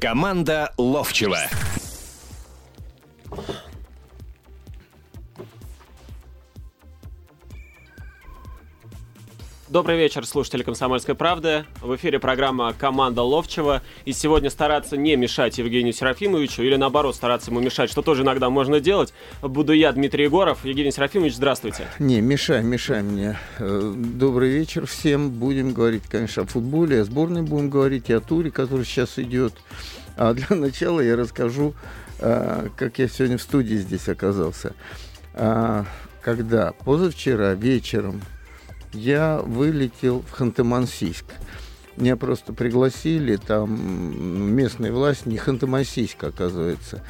Команда Ловчева. Добрый вечер, слушатели «Комсомольской правды». В эфире программа «Команда Ловчева». И сегодня стараться не мешать Евгению Серафимовичу или, наоборот, стараться ему мешать, что тоже иногда можно делать. Буду я, Дмитрий Егоров. Евгений Серафимович, здравствуйте. Не, мешай, мешай мне. Э, добрый вечер всем. Будем говорить, конечно, о футболе, о сборной будем говорить, и о туре, который сейчас идет. А для начала я расскажу, э, как я сегодня в студии здесь оказался. А, когда позавчера вечером я вылетел в Ханты-Мансийск. Меня просто пригласили, там местная власть, не Ханты-Мансийск, оказывается,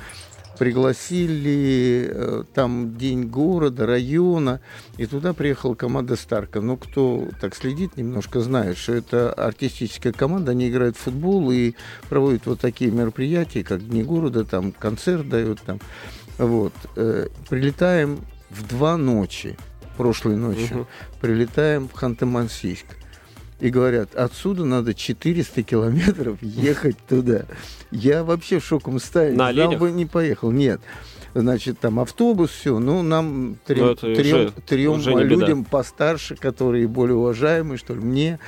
пригласили, э, там день города, района, и туда приехала команда Старка. Ну, кто так следит немножко, знает, что это артистическая команда, они играют в футбол и проводят вот такие мероприятия, как Дни города, там концерт дают, там, вот. Э, прилетаем в два ночи прошлой ночью, угу. прилетаем в Ханты-Мансийск. И говорят, отсюда надо 400 километров ехать туда. Я вообще в шоковом состоянии. На Сам бы не поехал. Нет. Значит, там автобус, все. Ну, нам трем, Ну, трем, уже- трем уже не беда. людям постарше, которые более уважаемые, что ли, мне,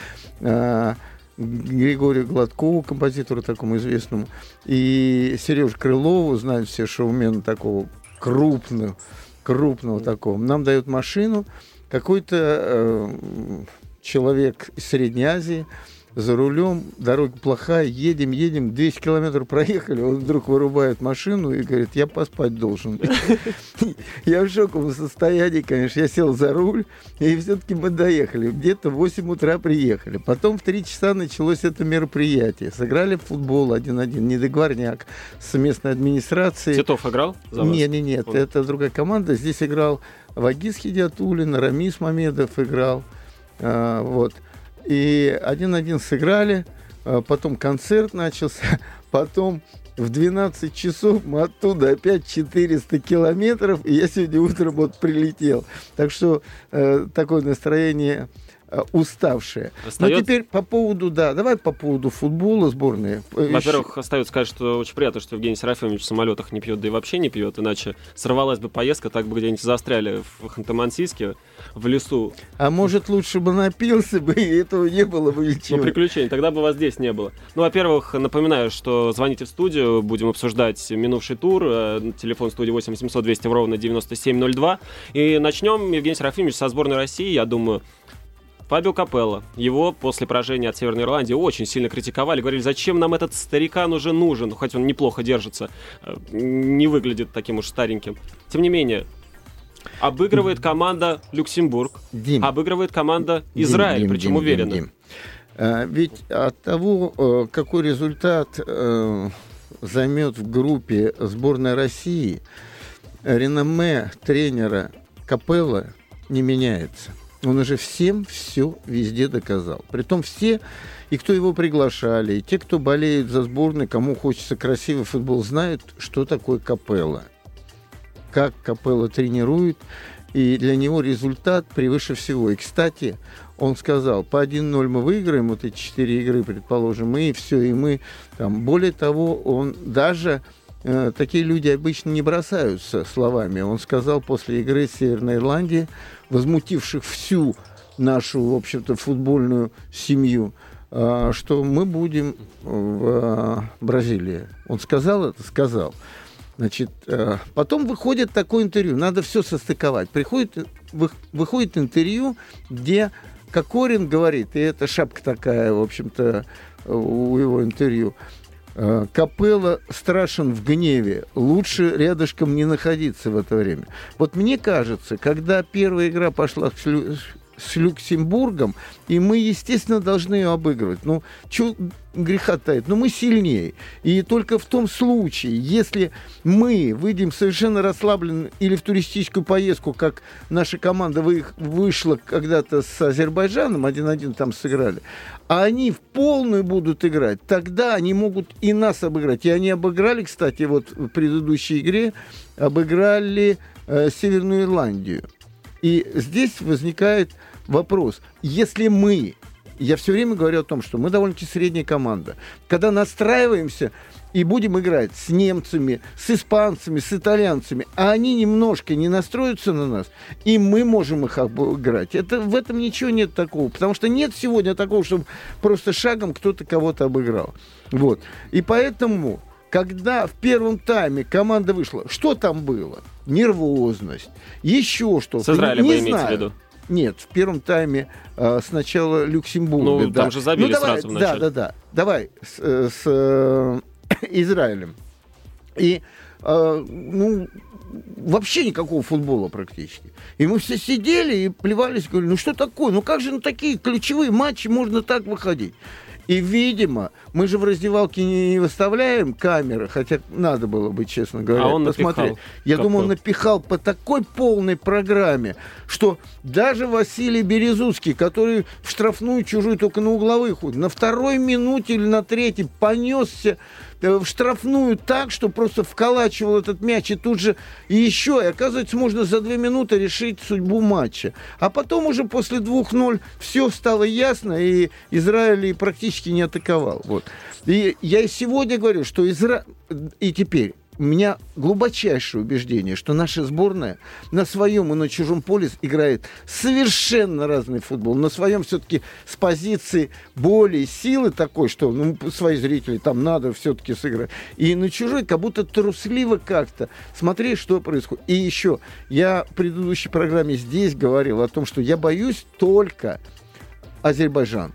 а, Григорию Гладкову, композитору такому известному, и Сереж Крылову, знают все шоумена такого крупного, крупного такого. Нам дают машину, какой-то э, человек из Средней Азии за рулем, дорога плохая, едем, едем, 200 километров проехали, он вдруг вырубает машину и говорит, я поспать должен. Я в шоковом состоянии, конечно, я сел за руль, и все-таки мы доехали. Где-то в 8 утра приехали. Потом в 3 часа началось это мероприятие. Сыграли в футбол 1-1, недоговорняк с местной администрацией. Титов играл за вас? Нет, нет, нет, это другая команда. Здесь играл Вагиз Хидиатулин, Рамис Мамедов играл. А, вот. И один-один сыграли, а, потом концерт начался, потом в 12 часов мы оттуда опять 400 километров, и я сегодня утром вот прилетел. Так что э, такое настроение э, уставшее. Но Остаётся- теперь по поводу, да, давай по поводу футбола сборной. Э, Во-первых, остается сказать, что очень приятно, что Евгений Серафимович в самолетах не пьет, да и вообще не пьет, иначе сорвалась бы поездка, так бы где-нибудь застряли в Ханты-Мансийске, в лесу. А может, лучше бы напился бы, и этого не было бы Ну, ничего. приключений, тогда бы вас здесь не было. Ну, во-первых, напоминаю, что звоните в студию, будем обсуждать минувший тур. Э, Телефон студии 8 800 200 ровно 9702. И начнем, Евгений Серафимович, со сборной России, я думаю. Фабио Капелло. Его после поражения от Северной Ирландии очень сильно критиковали. Говорили, зачем нам этот старикан уже нужен, хоть он неплохо держится, э, не выглядит таким уж стареньким. Тем не менее, обыгрывает команда Люксембург, Дим, обыгрывает команда Израиль, Дим, причем Дим, уверенно. Дим, Дим. А, ведь от того, э, какой результат э, займет в группе сборная России, реноме тренера Капелла не меняется. Он уже всем все везде доказал. Притом все, и кто его приглашали, и те, кто болеет за сборную, кому хочется красивый футбол, знают, что такое Капелла. Как Капелла тренирует, и для него результат превыше всего. И, кстати, он сказал, по 1-0 мы выиграем вот эти четыре игры, предположим, и все, и мы там. Более того, он даже такие люди обычно не бросаются словами. Он сказал после игры с Северной Ирландии, возмутивших всю нашу, в общем-то, футбольную семью, э, что мы будем в э, Бразилии. Он сказал это? Сказал. Значит, э, потом выходит такое интервью, надо все состыковать. Приходит, э, вы- выходит интервью, где Кокорин говорит, и это шапка такая, в общем-то, э, у его интервью, э, Капелла страшен в гневе. Лучше рядышком не находиться в это время. Вот мне кажется, когда первая игра пошла Лю- с Люксембургом, и мы, естественно, должны ее обыгрывать. Ну, что греха таит? Ну, мы сильнее. И только в том случае, если мы выйдем совершенно расслабленно или в туристическую поездку, как наша команда вы- вышла когда-то с Азербайджаном, 1-1 там сыграли, а они в полную будут играть, тогда они могут и нас обыграть. И они обыграли, кстати, вот в предыдущей игре, обыграли э, Северную Ирландию. И здесь возникает вопрос, если мы я все время говорю о том, что мы довольно-таки средняя команда. Когда настраиваемся и будем играть с немцами, с испанцами, с итальянцами, а они немножко не настроятся на нас, и мы можем их обыграть. Это, в этом ничего нет такого, потому что нет сегодня такого, чтобы просто шагом кто-то кого-то обыграл. Вот. И поэтому когда в первом тайме команда вышла, что там было? Нервозность, еще что-то. С Израилем не вы имеете в виду? Нет, в первом тайме э, сначала Люксембург. Ну, да. там же забили ну, давай, сразу в Да, начале. да, да. Давай с, э, с, э, Израилем. И, э, ну, вообще никакого футбола практически. И мы все сидели и плевались, говорили, ну что такое, ну как же на такие ключевые матчи можно так выходить? И, видимо, мы же в раздевалке не выставляем камеры, хотя надо было бы, честно говоря, А он посмотреть. напихал. Я Как думаю, он напихал по такой полной программе, что даже Василий Березуцкий, который в штрафную чужую только на угловых на второй минуте или на третьей понесся в штрафную так, что просто вколачивал этот мяч и тут же и еще, и оказывается, можно за две минуты решить судьбу матча. А потом уже после 2-0 все стало ясно, и Израиль практически не атаковал. Вот. И я и сегодня говорю, что Израиль... И теперь у меня глубочайшее убеждение, что наша сборная на своем и на чужом поле играет совершенно разный футбол. На своем все-таки с позиции более силы такой, что ну, свои зрители там надо все-таки сыграть. И на чужой как будто трусливо как-то. Смотри, что происходит. И еще, я в предыдущей программе здесь говорил о том, что я боюсь только Азербайджан.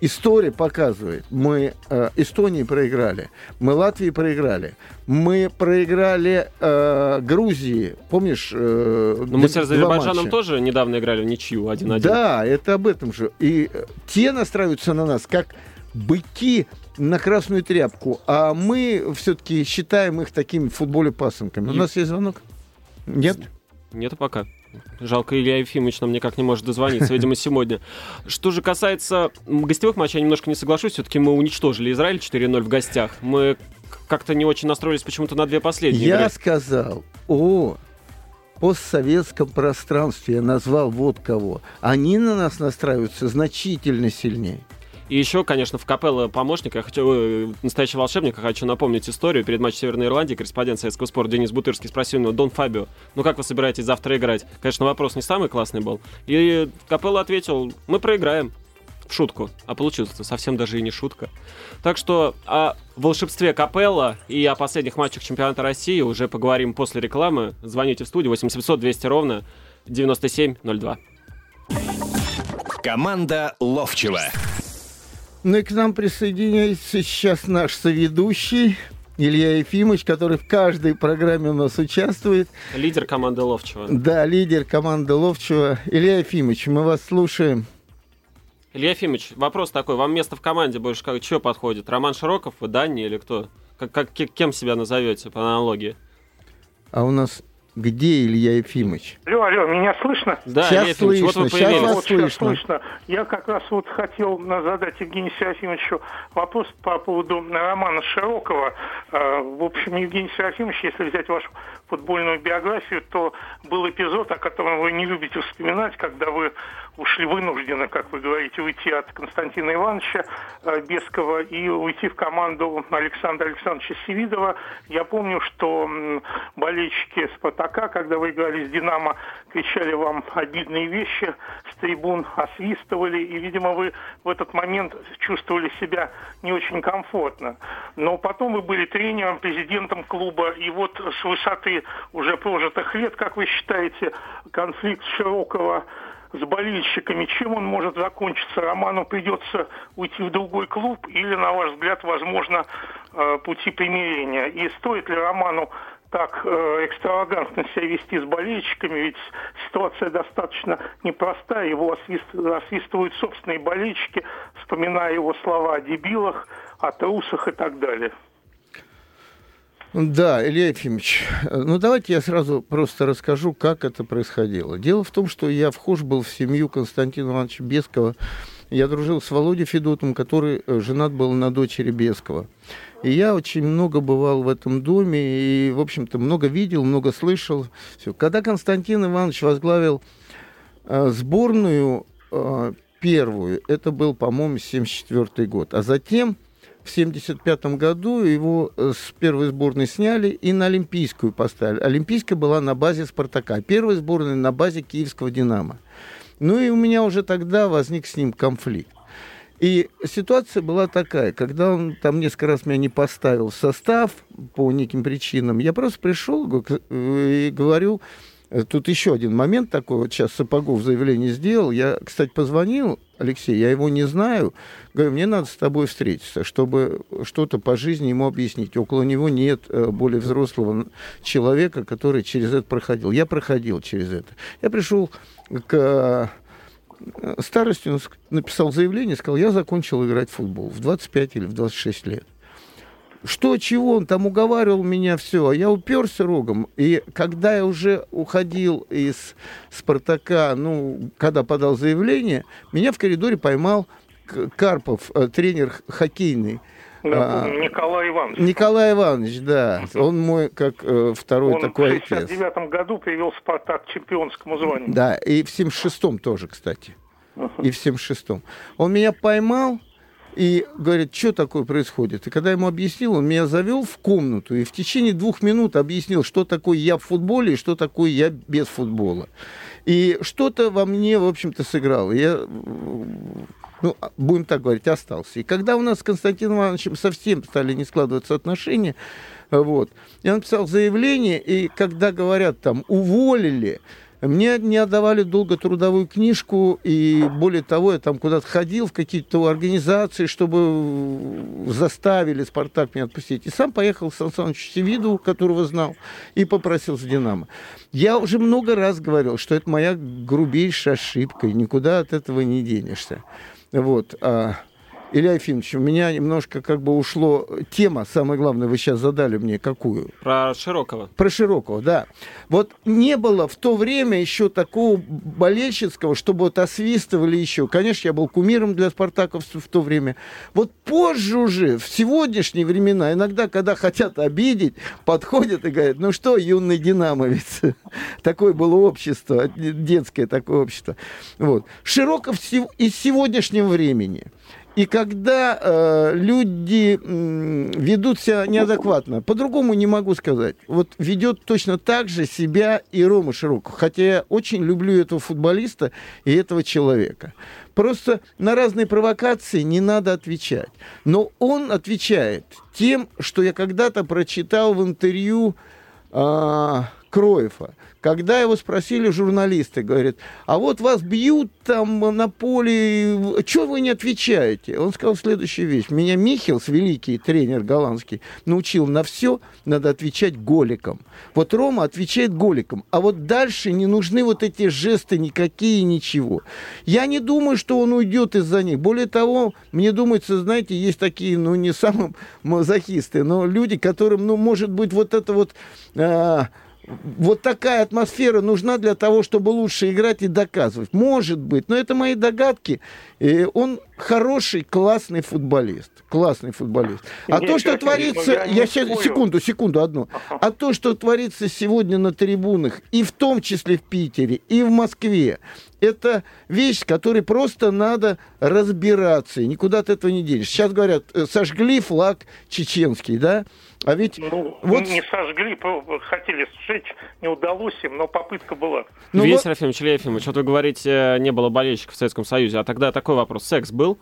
История показывает, мы э, Эстонии проиграли, мы Латвии проиграли, мы проиграли э, Грузии, помнишь? Э, Но Ну, мы с Азербайджаном матча? тоже недавно играли в ничью 1-1. Да, это об этом же. И э, те настраиваются на нас как быки на красную тряпку, а мы все-таки считаем их такими футболе пасынками. У нас есть звонок? Нет? Нету пока. Жалко, Илья Ефимович нам никак не может дозвониться, видимо, сегодня. Что же касается гостевых матчей, я немножко не соглашусь. Все-таки мы уничтожили Израиль 4-0 в гостях. Мы как-то не очень настроились почему-то на две последние Я игры. сказал о постсоветском пространстве, я назвал вот кого. Они на нас настраиваются значительно сильнее. И еще, конечно, в капелло помощника, я хочу, э, настоящий волшебник, я хочу напомнить историю. Перед матчем Северной Ирландии корреспондент Советского спорта Денис Бутырский спросил у него, Дон Фабио, ну как вы собираетесь завтра играть? Конечно, вопрос не самый классный был. И Капелло ответил, мы проиграем. В шутку. А получилось совсем даже и не шутка. Так что о волшебстве Капелла и о последних матчах чемпионата России уже поговорим после рекламы. Звоните в студию 8700 200 ровно 9702. Команда Ловчева. Ну и к нам присоединяется сейчас наш соведущий Илья Ефимович, который в каждой программе у нас участвует. Лидер команды Ловчева. Да, лидер команды Ловчева. Илья Ефимович, мы вас слушаем. Илья Ефимович, вопрос такой. Вам место в команде больше как что подходит? Роман Широков, вы Дани или кто? Как, как, ке- кем себя назовете по аналогии? А у нас где Илья Ефимович? Алло, алло, меня слышно? Да, Сейчас Илья Ефимович, вот вы слышно, сейчас вас Вот сейчас слышно. слышно. Я как раз вот хотел задать Евгению Серафимовичу вопрос по поводу романа Широкова. Э, В общем, Евгений Серафимович, если взять вашу футбольную биографию, то был эпизод, о котором вы не любите вспоминать, когда вы ушли вынуждены, как вы говорите, уйти от Константина Ивановича э, Бескова и уйти в команду Александра Александровича Севидова. Я помню, что болельщики Спартака, когда вы играли с Динамо, кричали вам обидные вещи с трибун, освистывали, и, видимо, вы в этот момент чувствовали себя не очень комфортно. Но потом вы были тренером, президентом клуба, и вот с высоты уже прожитых лет, как вы считаете, конфликт Широкого с болельщиками, чем он может закончиться? Роману придется уйти в другой клуб или, на ваш взгляд, возможно, э, пути примирения? И стоит ли Роману так э, экстравагантно себя вести с болельщиками, ведь ситуация достаточно непростая, его освист- освистывают собственные болельщики, вспоминая его слова о дебилах, о трусах и так далее. Да, Илья Ефимович, э, ну давайте я сразу просто расскажу, как это происходило. Дело в том, что я вхож был в семью Константина Ивановича Бескова. Я дружил с Володей Федотом, который э, женат был на дочери Бескова. И я очень много бывал в этом доме и, в общем-то, много видел, много слышал. Всё. Когда Константин Иванович возглавил э, сборную, э, первую, это был, по-моему, 74 год. А затем в 75 году его э, с первой сборной сняли и на Олимпийскую поставили. Олимпийская была на базе «Спартака», первая сборная на базе киевского «Динамо». Ну и у меня уже тогда возник с ним конфликт. И ситуация была такая, когда он там несколько раз меня не поставил в состав по неким причинам, я просто пришел и говорю, э, тут еще один момент такой, вот сейчас Сапогов заявление сделал, я, кстати, позвонил Алексей, я его не знаю, говорю, мне надо с тобой встретиться, чтобы что-то по жизни ему объяснить. Около него нет э, более взрослого человека, который через это проходил. Я проходил через это. Я пришел к старости написал заявление, сказал, я закончил играть в футбол в 25 или в 26 лет. Что, чего, он там уговаривал меня, все, а я уперся рогом. И когда я уже уходил из «Спартака», ну, когда подал заявление, меня в коридоре поймал Карпов, э, тренер хоккейный. Да, а, Николай Иванович. Николай Иванович, да. Он мой, как э, второй Он такой отец. Он в 69 году привел «Спартак» к чемпионскому званию. Да, и в 76-м тоже, кстати. Uh-huh. И в 76-м. Он меня поймал и говорит, что такое происходит. И когда ему объяснил, он меня завел в комнату и в течение двух минут объяснил, что такое я в футболе и что такое я без футбола. И что-то во мне, в общем-то, сыграло. Я ну, будем так говорить, остался. И когда у нас с Константином Ивановичем совсем стали не складываться отношения, вот, я написал заявление, и когда говорят там «уволили», мне не отдавали долго трудовую книжку, и более того, я там куда-то ходил в какие-то организации, чтобы заставили «Спартак» меня отпустить. И сам поехал к Сан Санычу Севиду, которого знал, и попросил с «Динамо». Я уже много раз говорил, что это моя грубейшая ошибка, и никуда от этого не денешься. Вот. А, Илья Ефимович, у меня немножко как бы ушло тема, самое главное, вы сейчас задали мне какую? Про Широкого. Про Широкого, да. Вот не было в то время еще такого болельщицкого, чтобы вот освистывали еще. Конечно, я был кумиром для спартаковцев в то время. Вот позже уже, в сегодняшние времена, иногда, когда хотят обидеть, подходят и говорят, ну что, юный динамовец, такое было общество, детское такое общество. Вот. Широков из сегодняшнего времени – и когда э, люди э, ведут себя неадекватно, по-другому не могу сказать. Вот ведет точно так же себя и Рома Широков. Хотя я очень люблю этого футболиста и этого человека. Просто на разные провокации не надо отвечать. Но он отвечает тем, что я когда-то прочитал в интервью э, Кроева. Когда его спросили журналисты, говорят, а вот вас бьют там на поле, что вы не отвечаете? Он сказал следующую вещь. Меня Михелс, великий тренер голландский, научил на все надо отвечать голиком. Вот Рома отвечает голиком, а вот дальше не нужны вот эти жесты никакие, ничего. Я не думаю, что он уйдет из-за них. Более того, мне думается, знаете, есть такие, ну, не самые мазохисты, но люди, которым, ну, может быть, вот это вот... А, вот такая атмосфера нужна для того, чтобы лучше играть и доказывать. Может быть, но это мои догадки. И он хороший, классный футболист. Классный футболист. А Нет, то, что творится... Я, я сейчас, секунду, секунду, одну. А то, что творится сегодня на трибунах, и в том числе в Питере, и в Москве, это вещь, с которой просто надо разбираться, и никуда от этого не денешь. Сейчас говорят, э, сожгли флаг чеченский, да? А ведь ну, вот... не сожгли, хотели сжечь, не удалось им, но попытка была. Ну, Весь вот... Ефимович, Илья Ефимович, вот вы говорите, не было болельщиков в Советском Союзе, а тогда такой вопрос, секс был?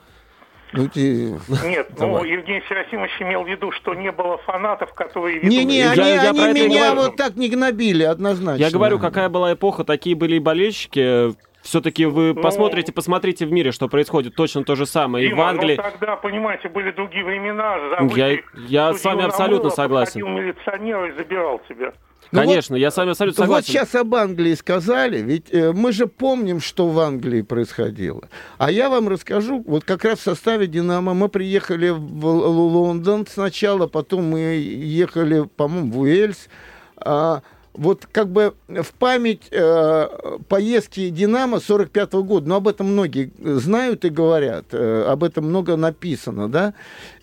Ну, ты... Нет, ну, Евгений Серафимович имел в виду, что не было фанатов, которые... Не-не, они, я, они я меня вот так не гнобили, однозначно. Я говорю, какая была эпоха, такие были и болельщики, все-таки вы ну, посмотрите, посмотрите в мире, что происходит точно то же самое. Дима, и в Англии... Ну, тогда, понимаете, были другие времена. Я, я с вами абсолютно согласен. милиционер и забирал тебя. Ну Конечно, вот, я с вами абсолютно согласен. Вот сейчас об Англии сказали, ведь э, мы же помним, что в Англии происходило. А я вам расскажу, вот как раз в составе «Динамо» мы приехали в Лондон сначала, потом мы ехали, по-моему, в Уэльс. А, вот как бы в память э, поездки «Динамо» 45 -го года, но об этом многие знают и говорят, э, об этом много написано, да,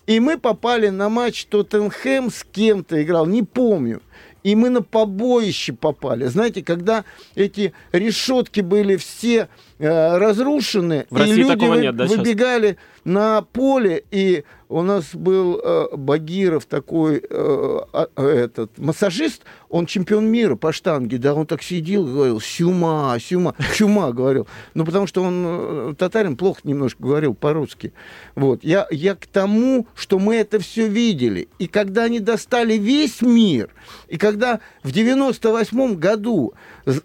и мы попали на матч Тоттенхэм с кем-то играл, не помню. И мы на побоище попали. Знаете, когда эти решетки были все э, разрушены, В России и люди вы- нет, да, сейчас? На поле, и у нас был э, Багиров такой, э, а- этот, массажист, он чемпион мира по штанге, да, он так сидел говорил, сюма, сюма, чума, говорил. Ну, потому что он, э, татарин, плохо немножко говорил по-русски. Вот, я, я к тому, что мы это все видели. И когда они достали весь мир, и когда в 98 году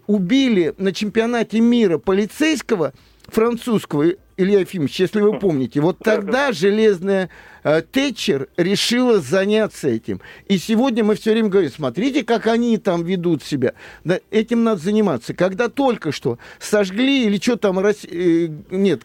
убили на чемпионате мира полицейского, французского, Илья Ефимович, если вы помните, вот тогда железная э, Тэтчер решила заняться этим. И сегодня мы все время говорим, смотрите, как они там ведут себя. Да, этим надо заниматься. Когда только что сожгли или что там, Рос- э, нет,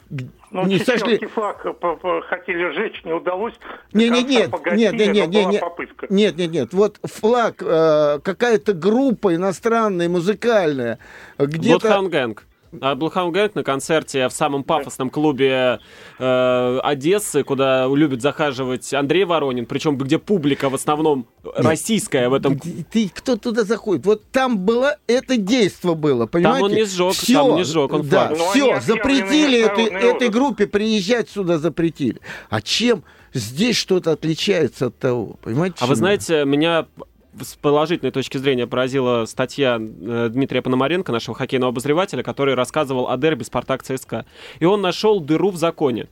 Ну, не сожгли. флаг э, хотели сжечь, не удалось. Не, не, нет, погасили, нет, нет, нет, нет, попытка. нет, нет, нет. Вот флаг, э, какая-то группа иностранная, музыкальная, где-то... Gang. А Bloodhound Gang на концерте в самом пафосном клубе э, Одессы, куда любит захаживать Андрей Воронин, причем где публика в основном российская в этом Ты кто туда заходит? Вот там было это действо было, понимаете? он не сжег, Всё, там не сжег, он да. Но все, они запретили этой, этой группе приезжать сюда запретили. А чем здесь что-то отличается от того? Понимаете? А вы знаете, меня с положительной точки зрения поразила статья э, Дмитрия Пономаренко, нашего хоккейного обозревателя, который рассказывал о дерби «Спартак ЦСКА». И он нашел дыру в законе.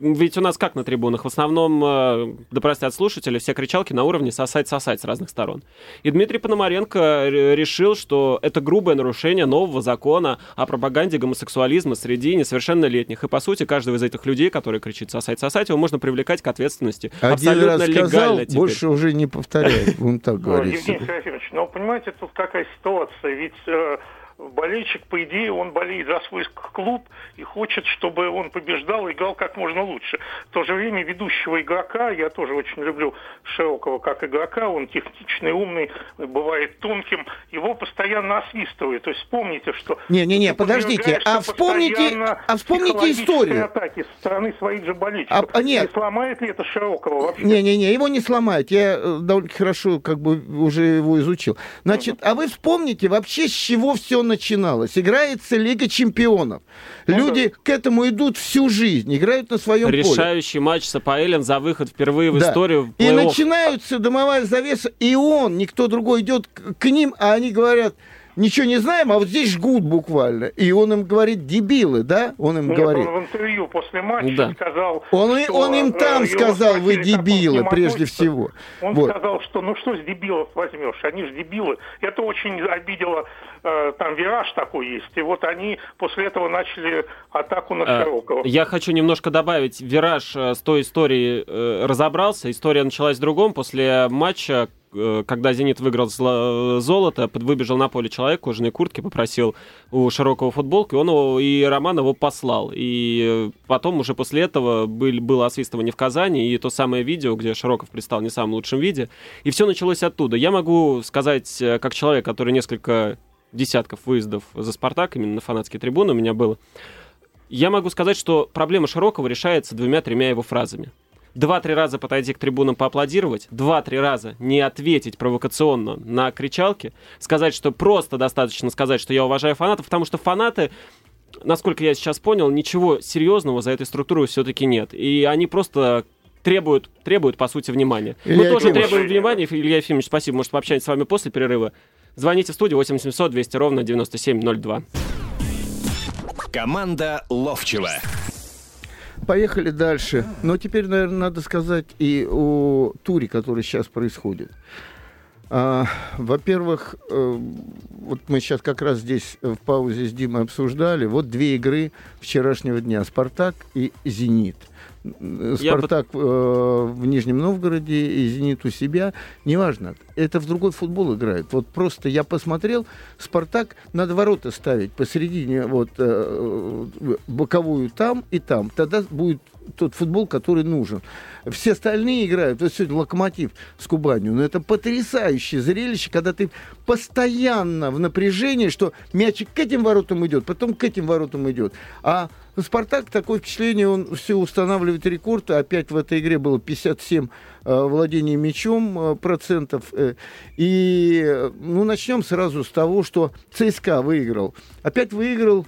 Ведь у нас как на трибунах? В основном, э, да простят слушатели, все кричалки на уровне сосать-сосать с разных сторон. И Дмитрий Пономаренко решил, что это грубое нарушение нового закона о пропаганде гомосексуализма среди несовершеннолетних. И, по сути, каждого из этих людей, который кричит «сосать-сосать», его можно привлекать к ответственности. Один Абсолютно раз сказал, легально теперь. больше уже не повторяет. Он так Ну, говорит. Евгений Серафимович, но понимаете, тут какая ситуация, ведь э, болельщик, по идее, он болеет за свой клуб и хочет, чтобы он побеждал и играл как можно лучше. В то же время ведущего игрока, я тоже очень люблю Широкого как игрока, он техничный, умный, бывает тонким, его постоянно освистывают. То есть вспомните, что... Не-не-не, подождите, а вспомните- а вспомните историю. атаки со стороны своих же болельщиков. А- а нет. Не сломает ли это Широкого вообще? Не-не-не, его не сломает. Я э, довольно хорошо как бы уже его изучил. Значит, а вы вспомните вообще, с чего все начиналось. Играется Лига чемпионов. Люди к этому идут всю жизнь, играют на своем поле. Решающий матч с АПЛ за выход впервые в Да. историю в И начинаются дымовая завеса, и он, никто другой идет к ним, а они говорят, ничего не знаем, а вот здесь жгут буквально. И он им говорит, дебилы, да? Он им Нет, говорит. он в интервью после матча Да. сказал... Он, что, он им э, там сказал, вы спросили, к дебилы, прежде всего. Он Вот. сказал, что ну что с дебилов возьмешь, они же дебилы. Это очень обидело, э, там вираж такой есть. И вот они после этого начали атаку на Э, Широкого. Я хочу немножко добавить. Вираж с той историей э, разобрался. История началась в другом. После матча, когда «Зенит» выиграл зло- золото, выбежал на поле человек в кожаной куртке, попросил у Широкого футболку, и он его, и Роман его послал. И э, потом уже после этого был, было освистывание в Казани, и то самое видео, где Широков предстал не в самом лучшем виде. И все началось оттуда. Я могу сказать, э, как человек, который несколько десятков выездов за «Спартак», именно на фанатские трибуны у меня было, я могу сказать, что проблема Широкого решается двумя-тремя его фразами. Два-три раза подойти к трибунам поаплодировать, два-три раза не ответить провокационно на кричалки, сказать, что просто достаточно сказать, что я уважаю фанатов, потому что фанаты, насколько я сейчас понял, ничего серьезного за этой структурой все-таки нет. И они просто требуют, требуют, по сути, внимания. Мы Илья тоже Ефимович. требуем внимания. Илья Ефимович, спасибо. Может, пообщаемся с вами после перерыва. Звоните в студию 8700 200 ровно 9702. Команда Ловчева. Поехали дальше. Но теперь, наверное, надо сказать и о туре, который сейчас происходит. А, во-первых, э, вот мы сейчас как раз здесь э, в паузе с Димой обсуждали. Вот две игры вчерашнего дня. «Спартак» и «Зенит». М, Я «Спартак» э, в Нижнем Новгороде и «Зенит» у себя. Неважно. Это в другой футбол играет. Вот просто я посмотрел, «Спартак» надо ворота ставить посередине, вот боковую там и там. Тогда будет тот футбол, который нужен. Все остальные играют, вот сегодня Локомотив с Кубанью, но это потрясающее зрелище, когда ты постоянно в напряжении, что мячик к этим воротам идет, потом к этим воротам идет. А Спартак, такое впечатление, он все устанавливает рекорд. Опять в этой игре было 57 э, владений мячом э, процентов. Э, и ну, начнем сразу с того, что ЦСКА выиграл. Опять выиграл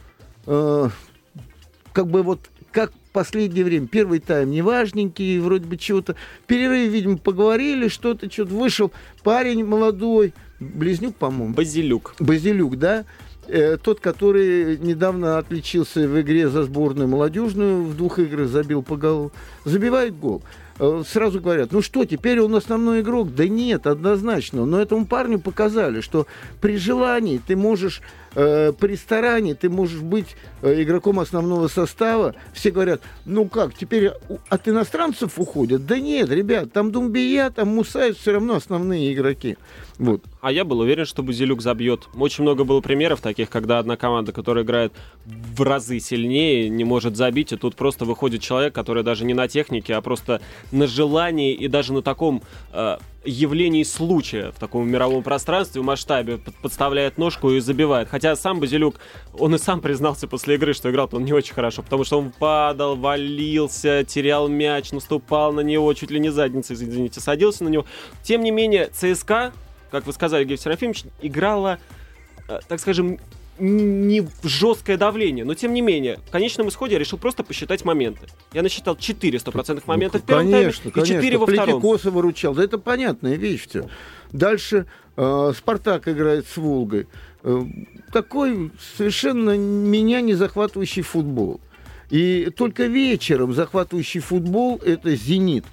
как бы вот как последнее время. Первый тайм неважненький, вроде бы чего-то. В перерыве, видимо, поговорили, что-то, что-то. Вышел парень молодой, близнюк, по-моему. Базилюк. Базилюк, да? Э, тот, который недавно отличился в игре за сборную молодежную, в двух играх забил по голу, забивает гол. Э, сразу говорят, ну что, теперь он основной игрок? Да нет, однозначно. Но этому парню показали, что при желании ты можешь э, при старании ты можешь быть э, игроком основного состава. Все говорят, ну как, теперь от иностранцев уходят? Да нет, ребят, там Думбия, там Мусаев все равно основные игроки. Вот. А я был уверен, что Бузелюк забьет. Очень много было примеров таких, когда одна команда, которая играет в разы сильнее, не может забить, и тут просто выходит человек, который даже не на технике, а просто на желании и даже на таком э, явлений случая в таком мировом пространстве, в масштабе, подставляет ножку и забивает. Хотя сам Базилюк, он и сам признался после игры, что играл он не очень хорошо, потому что он падал, валился, терял мяч, наступал на него, чуть ли не задницей, извините, садился на него. Тем не менее, ЦСКА, как вы сказали, Евгений Серафимович, играла, э, так скажем, не жесткое давление, но тем не менее, в конечном исходе я решил просто посчитать моменты. Я насчитал 4 стопроцентных момента в первом конечно, тайме и 4 во втором. Коса выручал, да это понятная вещь все. Дальше э, Спартак играет с Волгой. Э, такой совершенно меня не захватывающий футбол. И только вечером захватывающий футбол это «Зенит».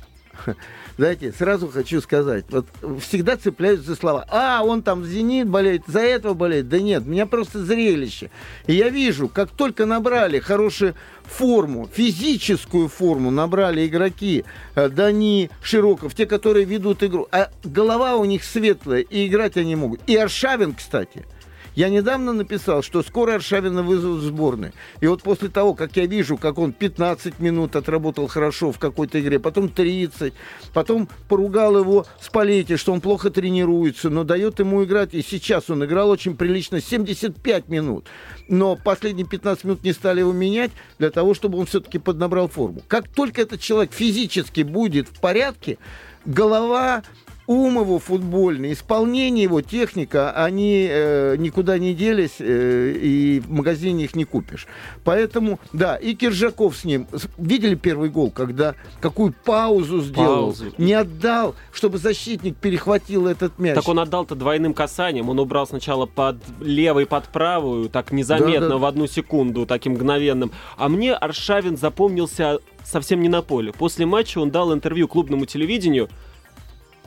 Знаете, сразу хочу сказать, вот всегда цепляюсь за слова. А, он там «Зенит» болеет, за этого болеет. Да нет, меня просто зрелище. И я вижу, как только набрали хорошую форму, физическую форму набрали игроки э, Дани, Широков, те, которые ведут игру, а голова у них светлая, и играть они могут. И Аршавин, кстати – я недавно написал, что скоро Аршавина вызовут в сборную. И вот после того, как я вижу, как он 15 минут отработал хорошо в какой-то игре, потом 30, потом поругал его Спалетти, что он плохо тренируется, но дает ему играть. И сейчас он играл очень прилично 75 минут. Но последние 15 минут не стали его менять для того, чтобы он все-таки поднабрал форму. Как только этот человек физически будет в порядке, голова ум его футбольный, исполнение его, техника, они э, никуда не делись, э, и в магазине их не купишь. Поэтому, да, и Киржаков с ним. Видели первый гол, когда какую паузу сделал? Паузу. Не отдал, чтобы защитник перехватил этот мяч. Так он отдал-то двойным касанием. Он убрал сначала под левой, под правую, так незаметно, да, да. в одну секунду, таким мгновенным. А мне Аршавин запомнился совсем не на поле. После матча он дал интервью клубному телевидению,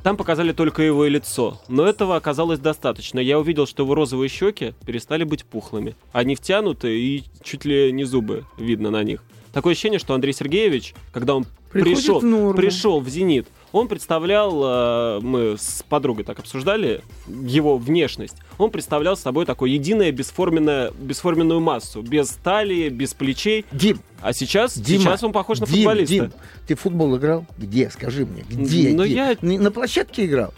там показали только его лицо, но этого оказалось достаточно. Я увидел, что его розовые щеки перестали быть пухлыми. Они втянуты и чуть ли не зубы видно на них. Такое ощущение, что Андрей Сергеевич, когда он пришел, в пришел в «Зенит», он представлял, э, мы с подругой так обсуждали, его внешность. Он представлял собой такое единое бесформенное, бесформенную массу, без талии, без плечей. Дим, а сейчас, Дима, сейчас он похож на Дим, футболиста. Дим, ты в футбол играл? Где? Скажи мне, где? Но где? я... На площадке играл?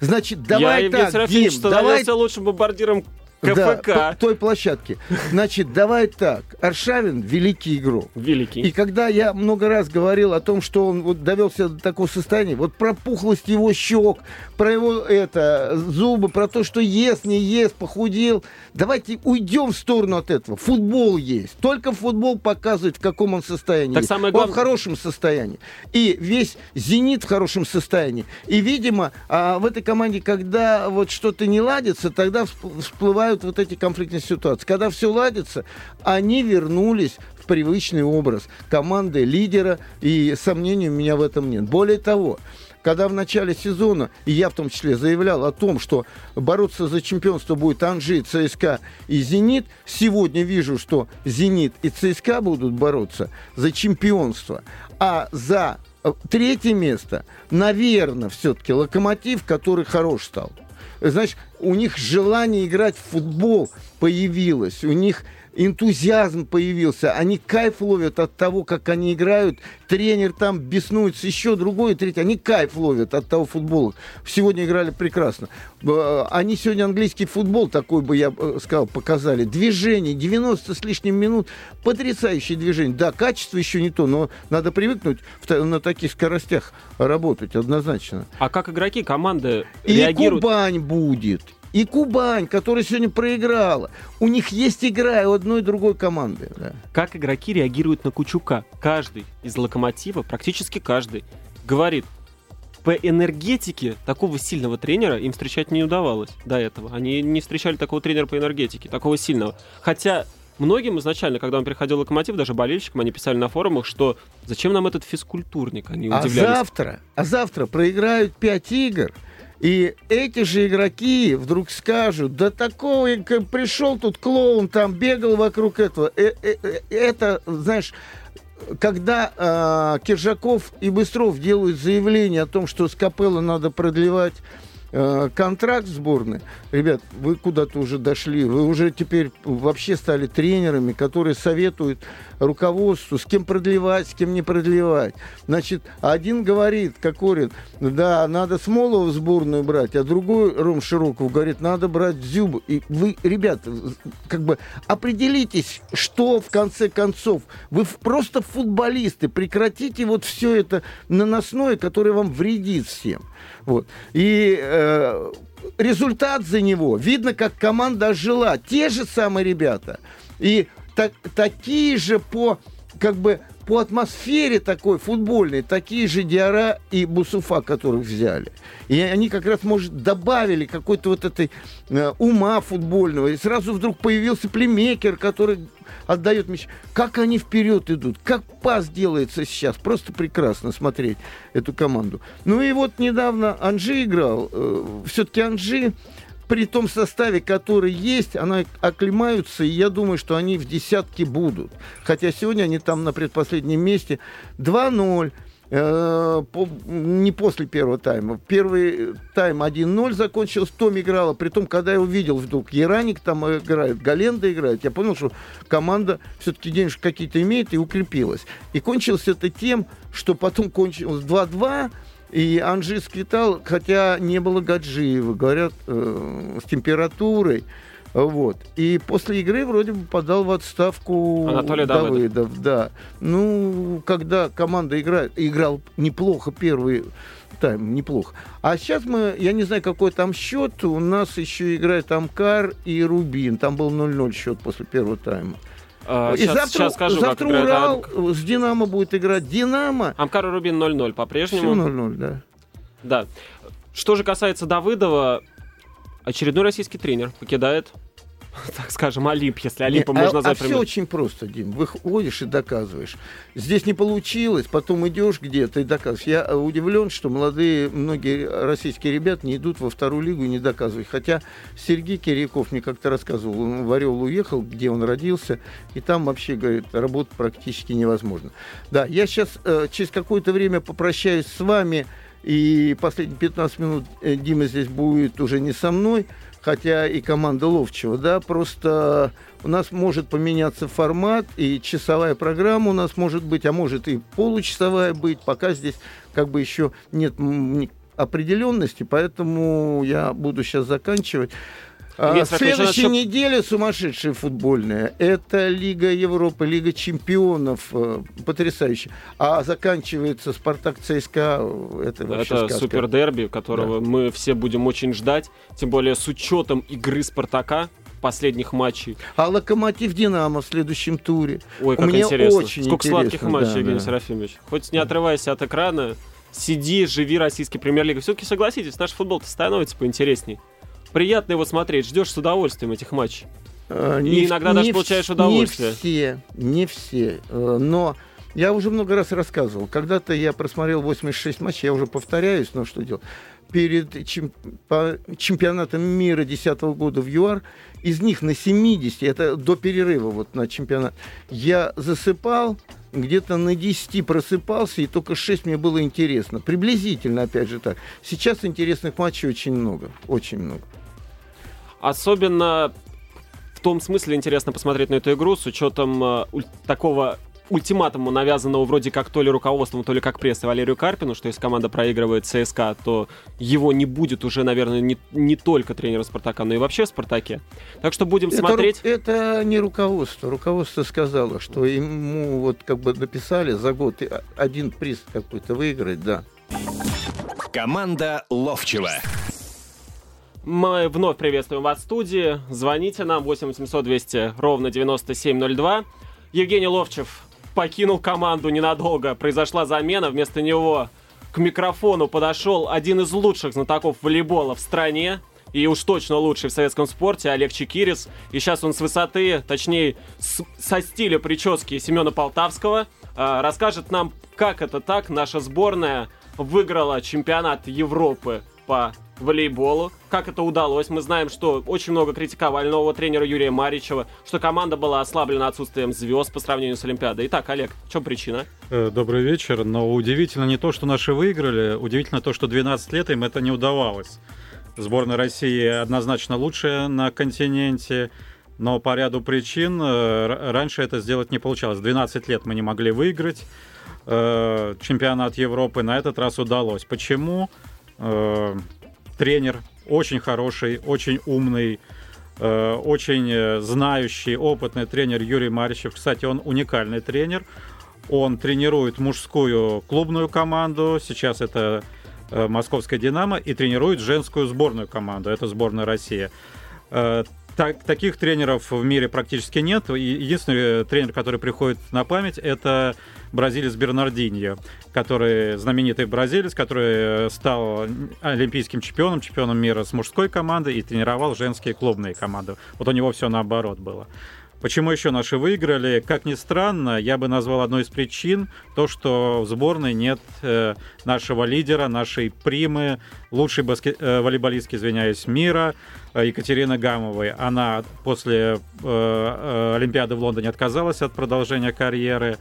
Значит, давай я, так, Дим, давай... лучшим бомбардиром КФК. Да, той площадке. Значит, давай так. Аршавин великий игрок. Великий. И когда я много раз говорил о том, что он вот довелся до такого состояния, вот про пухлость его щек, про его это, зубы, про то, что ест, не ест, похудел. Давайте уйдем в сторону от этого. Футбол есть. Только футбол показывает, в каком он состоянии. Так самое главное... Он в хорошем состоянии. И весь «Зенит» в хорошем состоянии. И, видимо, а в этой команде, когда вот что-то не ладится, тогда всплывают возникают вот эти конфликтные ситуации. Когда все ладится, они вернулись в привычный образ команды лидера, и сомнений у меня в этом нет. Более того, когда в начале сезона, и я в том числе заявлял о том, что бороться за чемпионство будет Анжи, ЦСКА и Зенит, сегодня вижу, что Зенит и ЦСКА будут бороться за чемпионство, а за э, третье место, наверное, все-таки Локомотив, который хорош стал знаешь, у них желание играть в футбол появилось, у них энтузиазм появился, они кайф ловят от того, как они играют, тренер там беснуется, еще другой, третий, они кайф ловят от того футбола. Сегодня играли прекрасно. Они сегодня английский футбол, такой бы я э, сказал, показали. Движение, 90 с лишним минут, потрясающее движение. Да, качество еще не то, но надо привыкнуть на таких скоростях работать однозначно. А как игроки команды И реагируют? Кубань будет. И Кубань, которая сегодня проиграла. У них есть игра у одной и другой команды. Да. Как игроки реагируют на Кучука? Каждый из локомотива, практически каждый, говорит, по энергетике такого сильного тренера им встречать не удавалось до этого. Они не встречали такого тренера по энергетике, такого сильного. Хотя многим изначально, когда он приходил в Локомотив, даже болельщикам, они писали на форумах, что зачем нам этот физкультурник? Они а удивлялись. завтра, а завтра проиграют пять игр, и эти же игроки вдруг скажут, да такого, пришел тут клоун, там бегал вокруг этого. Э, э, э, это, знаешь, когда э, Киржаков и Быстров делают заявление о том, что с Капелло надо продлевать Э, контракт сборной, ребят, вы куда-то уже дошли, вы уже теперь вообще стали тренерами, которые советуют руководству, с кем продлевать, с кем не продлевать. Значит, один говорит, Кокорин, да, надо Смолова в сборную брать, а другой, Ром Широков, говорит, надо брать Зюбу. И вы, ребят, как бы определитесь, что в конце концов. Вы просто футболисты, прекратите вот все это наносное, которое вам вредит всем. Вот. И э, результат за него. Видно, как команда жила. Те же самые ребята. И так, такие же по как бы по атмосфере такой футбольной, такие же Диара и Бусуфа, которых взяли. И они как раз, может, добавили какой-то вот этой э, ума футбольного. И сразу вдруг появился племекер, который отдает мяч. Как они вперед идут, как пас делается сейчас. Просто прекрасно смотреть эту команду. Ну и вот недавно Анжи играл. Э, все-таки Анжи при том составе, который есть, она оклемаются, и я думаю, что они в десятке будут. Хотя сегодня они там на предпоследнем месте. 2-0. Э, по, не после первого тайма. Первый тайм 1-0 закончился, Том играла. Притом, когда я увидел вдруг, Яраник там играет, Галенда играет, я понял, что команда все-таки денежки какие-то имеет и укрепилась. И кончилось это тем, что потом кончилось 2-2, и Анжи сквитал, хотя не было Гаджиева, говорят, э, с температурой. Вот. И после игры вроде бы подал в отставку Анатолий Давыдов. Давыдов. Да. Ну, когда команда играет, играл неплохо первый тайм, неплохо. А сейчас мы, я не знаю, какой там счет, у нас еще играет Амкар и Рубин. Там был 0-0 счет после первого тайма. А, и сейчас, завтра, сейчас скажу, завтра как Урал играет... с Динамо будет играть. Динамо... Амкар и Рубин 0-0 по-прежнему. Все 0-0, да. Да. Что же касается Давыдова, очередной российский тренер покидает так скажем, Олимп, если Олимпом Нет, можно а, назвать. А все очень просто, Дим. Выходишь и доказываешь. Здесь не получилось, потом идешь где-то и доказываешь. Я удивлен, что молодые, многие российские ребята не идут во вторую лигу и не доказывают. Хотя Сергей Киряков мне как-то рассказывал, он в Орел уехал, где он родился, и там вообще, говорит, работать практически невозможно. Да, я сейчас э, через какое-то время попрощаюсь с вами, и последние 15 минут э, Дима здесь будет уже не со мной, хотя и команда Ловчева, да, просто у нас может поменяться формат, и часовая программа у нас может быть, а может и получасовая быть, пока здесь как бы еще нет определенности, поэтому я буду сейчас заканчивать. А, следующая неделя сумасшедшая футбольная. Это Лига Европы, Лига чемпионов. Э, потрясающе. А заканчивается Спартак ЦСКА. Это, это супер дерби, которого да. мы все будем очень ждать. Тем более с учетом игры Спартака последних матчей. А Локомотив Динамо в следующем туре. Ой, как Мне интересно. Очень Сколько интересно. сладких матчей, да, Евгений да. Серафимович. Хоть не отрывайся от экрана, сиди, живи российский премьер-лига. Все-таки согласитесь, наш футбол-то становится поинтересней приятно его смотреть, ждешь с удовольствием этих матчей. Не, и иногда не даже получаешь удовольствие. Не все, не все. Э, но я уже много раз рассказывал. Когда-то я просмотрел 86 матчей, я уже повторяюсь, но что делать. Перед чемпионатом мира 2010 года в ЮАР, из них на 70, это до перерыва вот на чемпионат, я засыпал, где-то на 10 просыпался, и только 6 мне было интересно. Приблизительно, опять же так. Сейчас интересных матчей очень много, очень много. Особенно в том смысле интересно посмотреть на эту игру с учетом э, такого ультиматуму, навязанного вроде как то ли руководством, то ли как прессой Валерию Карпину, что если команда проигрывает ЦСКА, то его не будет уже, наверное, не, не только тренера Спартака, но и вообще в Спартаке. Так что будем это, смотреть. Это не руководство. Руководство сказало, что ему вот как бы написали за год один приз какой-то выиграть, да. Команда Ловчева. Мы вновь приветствуем вас в студии. Звоните нам 8 800 200 ровно 9702. Евгений Ловчев покинул команду ненадолго. Произошла замена. Вместо него к микрофону подошел один из лучших знатоков волейбола в стране. И уж точно лучший в советском спорте Олег Чекирис. И сейчас он с высоты, точнее, с, со стиля прически Семена Полтавского, э, расскажет нам, как это так наша сборная выиграла чемпионат Европы по волейболу. Как это удалось? Мы знаем, что очень много критиковали нового тренера Юрия Маричева, что команда была ослаблена отсутствием звезд по сравнению с Олимпиадой. Итак, Олег, в чем причина? Э, добрый вечер. Но удивительно не то, что наши выиграли, удивительно то, что 12 лет им это не удавалось. Сборная России однозначно лучшая на континенте, но по ряду причин э, раньше это сделать не получалось. 12 лет мы не могли выиграть э, чемпионат Европы, на этот раз удалось. Почему? тренер очень хороший, очень умный, э, очень знающий, опытный тренер Юрий Маричев. Кстати, он уникальный тренер. Он тренирует мужскую клубную команду, сейчас это э, Московская «Динамо», и тренирует женскую сборную команду, это сборная России. Э, так, таких тренеров в мире практически нет. Единственный тренер, который приходит на память, это бразилец Бернардиньо, который знаменитый бразилец, который стал олимпийским чемпионом, чемпионом мира с мужской командой и тренировал женские клубные команды. Вот у него все наоборот было. Почему еще наши выиграли? Как ни странно, я бы назвал одной из причин то, что в сборной нет э, нашего лидера, нашей примы, лучшей баскет... э, волейболистки, извиняюсь, мира, э, Екатерины Гамовой. Она после э, э, Олимпиады в Лондоне отказалась от продолжения карьеры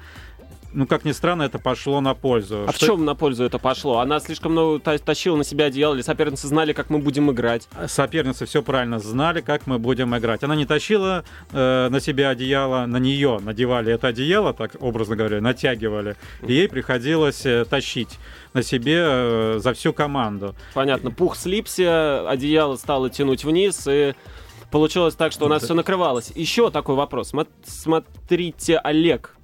ну, как ни странно, это пошло на пользу. А что... в чем на пользу это пошло? Она слишком много тащила на себя одеяло, или соперницы знали, как мы будем играть? Соперницы все правильно знали, как мы будем играть. Она не тащила э, на себя одеяло, на нее надевали это одеяло, так образно говоря, натягивали, и ей приходилось э, тащить на себе э, за всю команду. Понятно. Пух слипся, одеяло стало тянуть вниз, и получилось так, что у нас да. все накрывалось. Еще такой вопрос. Смотрите, Олег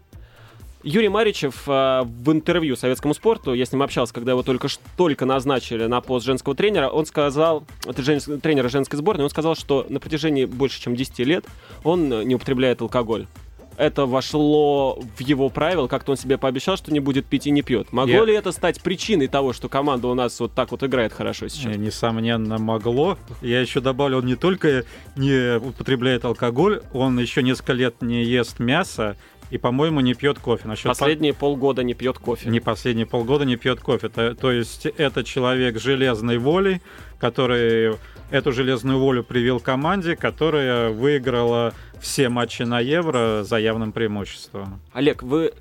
Юрий Маричев э, в интервью советскому спорту, я с ним общался, когда его только, только назначили на пост женского тренера, он сказал, это жен, тренера женской сборной, он сказал, что на протяжении больше чем 10 лет он не употребляет алкоголь это вошло в его правила, как-то он себе пообещал, что не будет пить и не пьет. Могло Я... ли это стать причиной того, что команда у нас вот так вот играет хорошо сейчас? Несомненно, могло. Я еще добавлю, он не только не употребляет алкоголь, он еще несколько лет не ест мясо, и, по-моему, не пьет кофе. Насчет последние по... полгода не пьет кофе. Не последние полгода не пьет кофе. То, то есть это человек железной воли, который эту железную волю привел команде, которая выиграла все матчи на Евро за явным преимуществом. Олег, вы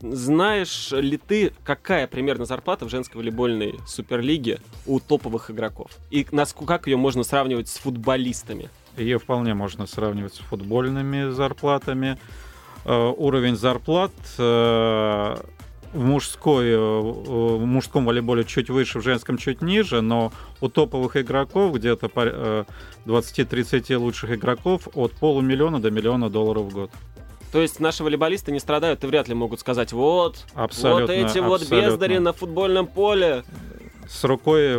знаешь ли ты, какая примерно зарплата в женской волейбольной суперлиге у топовых игроков? И насколько как ее можно сравнивать с футболистами? Ее вполне можно сравнивать с футбольными зарплатами. Э, уровень зарплат э, в, мужской, э, в мужском волейболе чуть выше, в женском чуть ниже, но у топовых игроков, где-то 20-30 лучших игроков, от полумиллиона до миллиона долларов в год. То есть наши волейболисты не страдают и вряд ли могут сказать, вот, абсолютно, вот эти абсолютно. вот бездари на футбольном поле. С рукой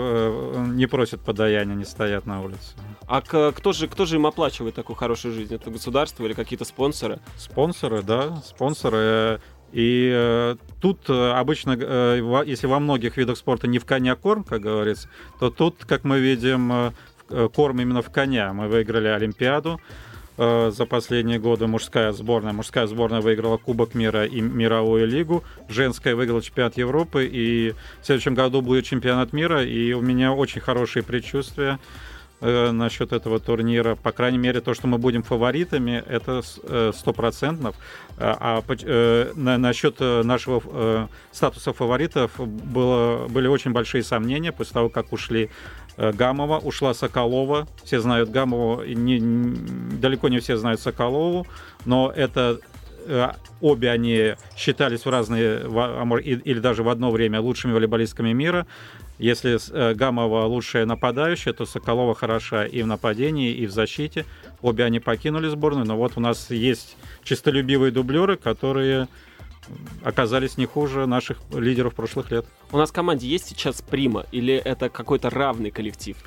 не просят подаяния, не стоят на улице. А кто же, кто же им оплачивает такую хорошую жизнь? Это государство или какие-то спонсоры? Спонсоры, да, спонсоры. И э, тут э, обычно, э, если во многих видах спорта не в коня корм, как говорится, то тут, как мы видим, э, э корм именно в коня. Мы выиграли Олимпиаду за последние годы. Мужская сборная. Мужская сборная выиграла Кубок мира и мировую лигу. Женская выиграла чемпионат Европы. И в следующем году будет чемпионат мира. И у меня очень хорошие предчувствия э, насчет этого турнира. По крайней мере, то, что мы будем фаворитами, это э, стопроцентно. А, а э, на, насчет э, нашего э, статуса фаворитов было, были очень большие сомнения после того, как ушли э, Гамова, ушла Соколова. Все знают Гамову, не, далеко не все знают Соколову, но это обе они считались в разные, или даже в одно время лучшими волейболистками мира. Если э, Гамова лучшая нападающая, то Соколова хороша и в нападении, и в защите. Обе они покинули сборную, но вот у нас есть чистолюбивые дублеры, которые оказались не хуже наших лидеров прошлых лет. У нас в команде есть сейчас прима или это какой-то равный коллектив?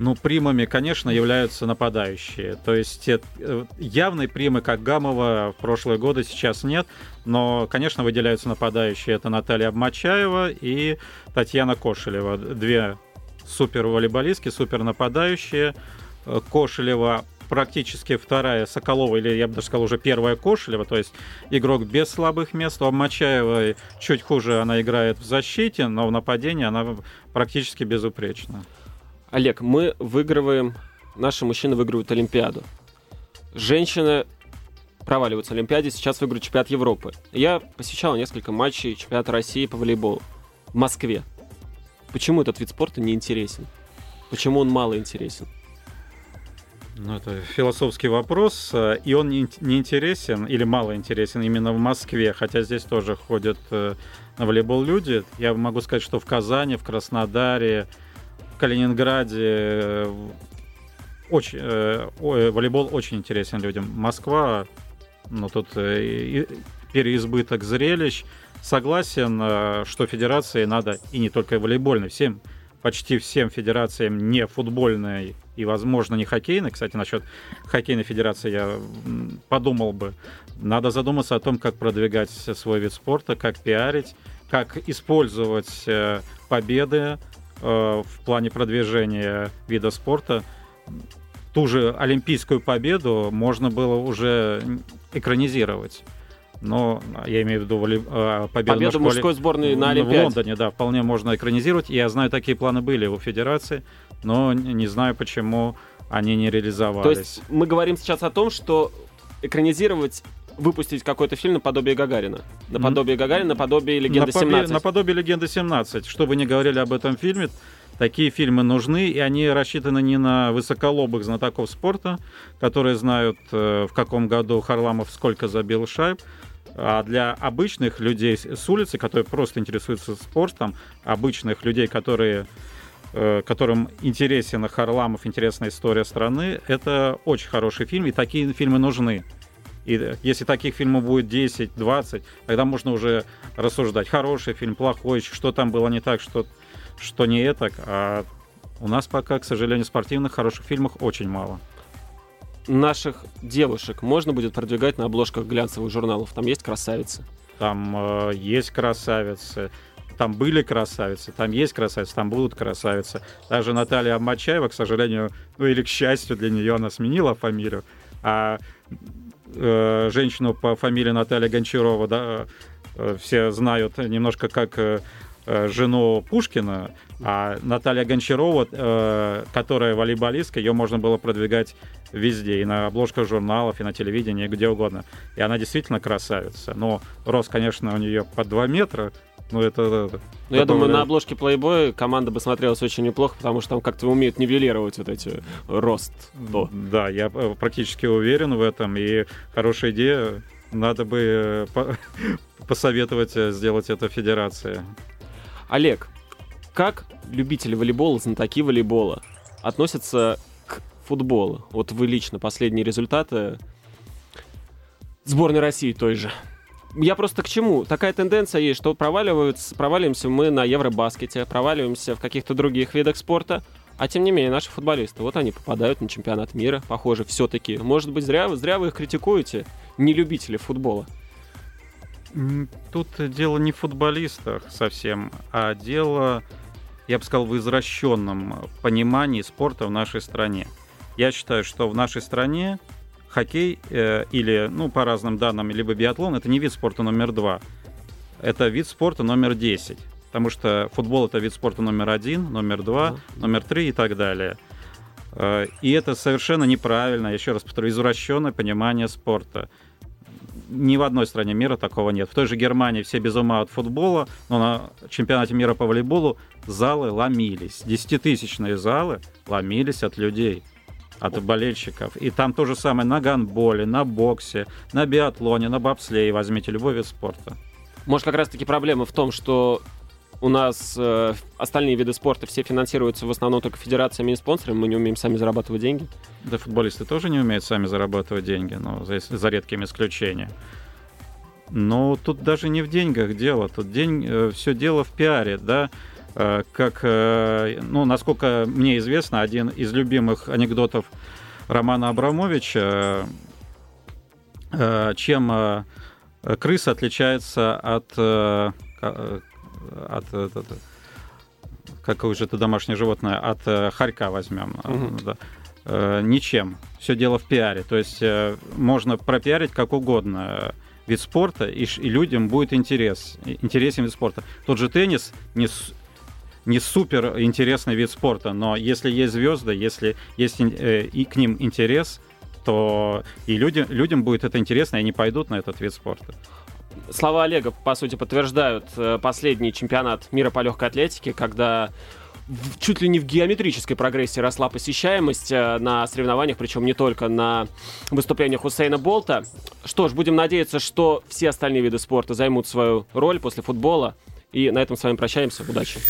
Ну, примами, конечно, являются нападающие. То есть э, явной примы, как Гамова, в прошлые годы сейчас нет. Но, конечно, выделяются нападающие. Это Наталья Обмачаева и Татьяна Кошелева. Две супер волейболистки, супер нападающие. Э, Кошелева практически вторая Соколова, или я бы даже сказал, уже первая Кошелева, то есть игрок без слабых мест. У Обмачаевой чуть хуже она играет в защите, но в нападении она практически безупречна. Олег, мы выигрываем, наши мужчины выигрывают Олимпиаду. Женщины проваливаются в Олимпиаде, сейчас выиграют чемпионат Европы. Я посещал несколько матчей чемпионата России по волейболу в Москве. Почему этот вид спорта не интересен? Почему он мало интересен? Ну, это философский вопрос, и он не интересен или мало интересен именно в Москве, хотя здесь тоже ходят э, на волейбол люди. Я могу сказать, что в Казани, в Краснодаре, Калининграде э, очень, э, волейбол очень интересен людям. Москва, ну тут э, переизбыток зрелищ. Согласен, что федерации надо, и не только волейбольной, всем, почти всем федерациям не футбольной и, возможно, не хоккейной. Кстати, насчет хоккейной федерации я подумал бы. Надо задуматься о том, как продвигать свой вид спорта, как пиарить, как использовать победы Э, в плане продвижения вида спорта. Ту же олимпийскую победу можно было уже экранизировать. Но я имею в виду воли, э, победу, победу школе, мужской сборной на Олимпиаде. В Лондоне, да, вполне можно экранизировать. Я знаю, такие планы были у Федерации, но не знаю, почему они не реализовались. То есть мы говорим сейчас о том, что экранизировать выпустить какой-то фильм наподобие Гагарина. Наподобие Гагарина, наподобие Легенды наподобие, 17. Наподобие Легенды 17. Что бы ни говорили об этом фильме, такие фильмы нужны, и они рассчитаны не на высоколобых знатоков спорта, которые знают, э, в каком году Харламов сколько забил шайб, а для обычных людей с улицы, которые просто интересуются спортом, обычных людей, которые э, которым интересен Харламов, интересная история страны, это очень хороший фильм, и такие фильмы нужны. И если таких фильмов будет 10, 20, тогда можно уже рассуждать, хороший фильм, плохой, что там было не так, что, что не это. А у нас пока, к сожалению, спортивных хороших фильмов очень мало. Наших девушек можно будет продвигать на обложках глянцевых журналов? Там есть красавицы? Там э, есть красавицы там были красавицы, там есть красавицы, там будут красавицы. Даже Наталья Амачаева, к сожалению, ну или к счастью для нее, она сменила фамилию. А э, женщину по фамилии Наталья Гончарова, да, э, все знают немножко как э, жену Пушкина, а Наталья Гончарова, которая волейболистка, ее можно было продвигать везде, и на обложках журналов, и на телевидении, и где угодно. И она действительно красавица. Но рост, конечно, у нее под 2 метра, ну, это... это ну, я думаю, на обложке Playboy команда бы смотрелась очень неплохо, потому что там как-то умеют нивелировать вот эти рост. То. Да, я э, практически уверен в этом, и хорошая идея. Надо бы э, посоветовать э, сделать это федерация. Олег, как любители волейбола, знатоки волейбола относятся к футболу? Вот вы лично последние результаты сборной России той же я просто к чему? Такая тенденция есть, что проваливаются, проваливаемся мы на Евробаскете, проваливаемся в каких-то других видах спорта, а тем не менее, наши футболисты, вот они попадают на чемпионат мира, похоже, все-таки. Может быть, зря, зря вы их критикуете, не любители футбола. Тут дело не в футболистах совсем, а дело, я бы сказал, в извращенном понимании спорта в нашей стране. Я считаю, что в нашей стране хоккей э, или, ну, по разным данным, либо биатлон, это не вид спорта номер два. Это вид спорта номер 10. Потому что футбол это вид спорта номер один, номер два, номер три и так далее. Э, и это совершенно неправильно, еще раз повторю, извращенное понимание спорта. ни в одной стране мира такого нет. В той же Германии все без ума от футбола, но на чемпионате мира по волейболу залы ломились. Десятитысячные залы ломились от людей от болельщиков. И там то же самое на гандболе, на боксе, на биатлоне, на бобслее. Возьмите любой вид спорта. Может, как раз-таки проблема в том, что у нас э, остальные виды спорта все финансируются в основном только федерациями и спонсорами, мы не умеем сами зарабатывать деньги. Да, футболисты тоже не умеют сами зарабатывать деньги, но за, за редкими исключениями. Но тут даже не в деньгах дело, тут день, э, все дело в пиаре, да. Э, как, э, ну, насколько мне известно, один из любимых анекдотов Романа Абрамовича, э, чем крыса отличается от от, от, какое же это домашнее животное, от хорька возьмем. Угу. Да. Ничем. Все дело в пиаре. То есть можно пропиарить как угодно вид спорта, и, и людям будет интерес, интересен вид спорта. Тот же теннис не, не супер интересный вид спорта, но если есть звезды, если есть э, и к ним интерес, то и люди, людям будет это интересно, и они пойдут на этот вид спорта. Слова Олега, по сути, подтверждают э, последний чемпионат мира по легкой атлетике, когда чуть ли не в геометрической прогрессии росла посещаемость э, на соревнованиях, причем не только на выступлениях Хусейна Болта. Что ж, будем надеяться, что все остальные виды спорта займут свою роль после футбола. И на этом с вами прощаемся. Удачи!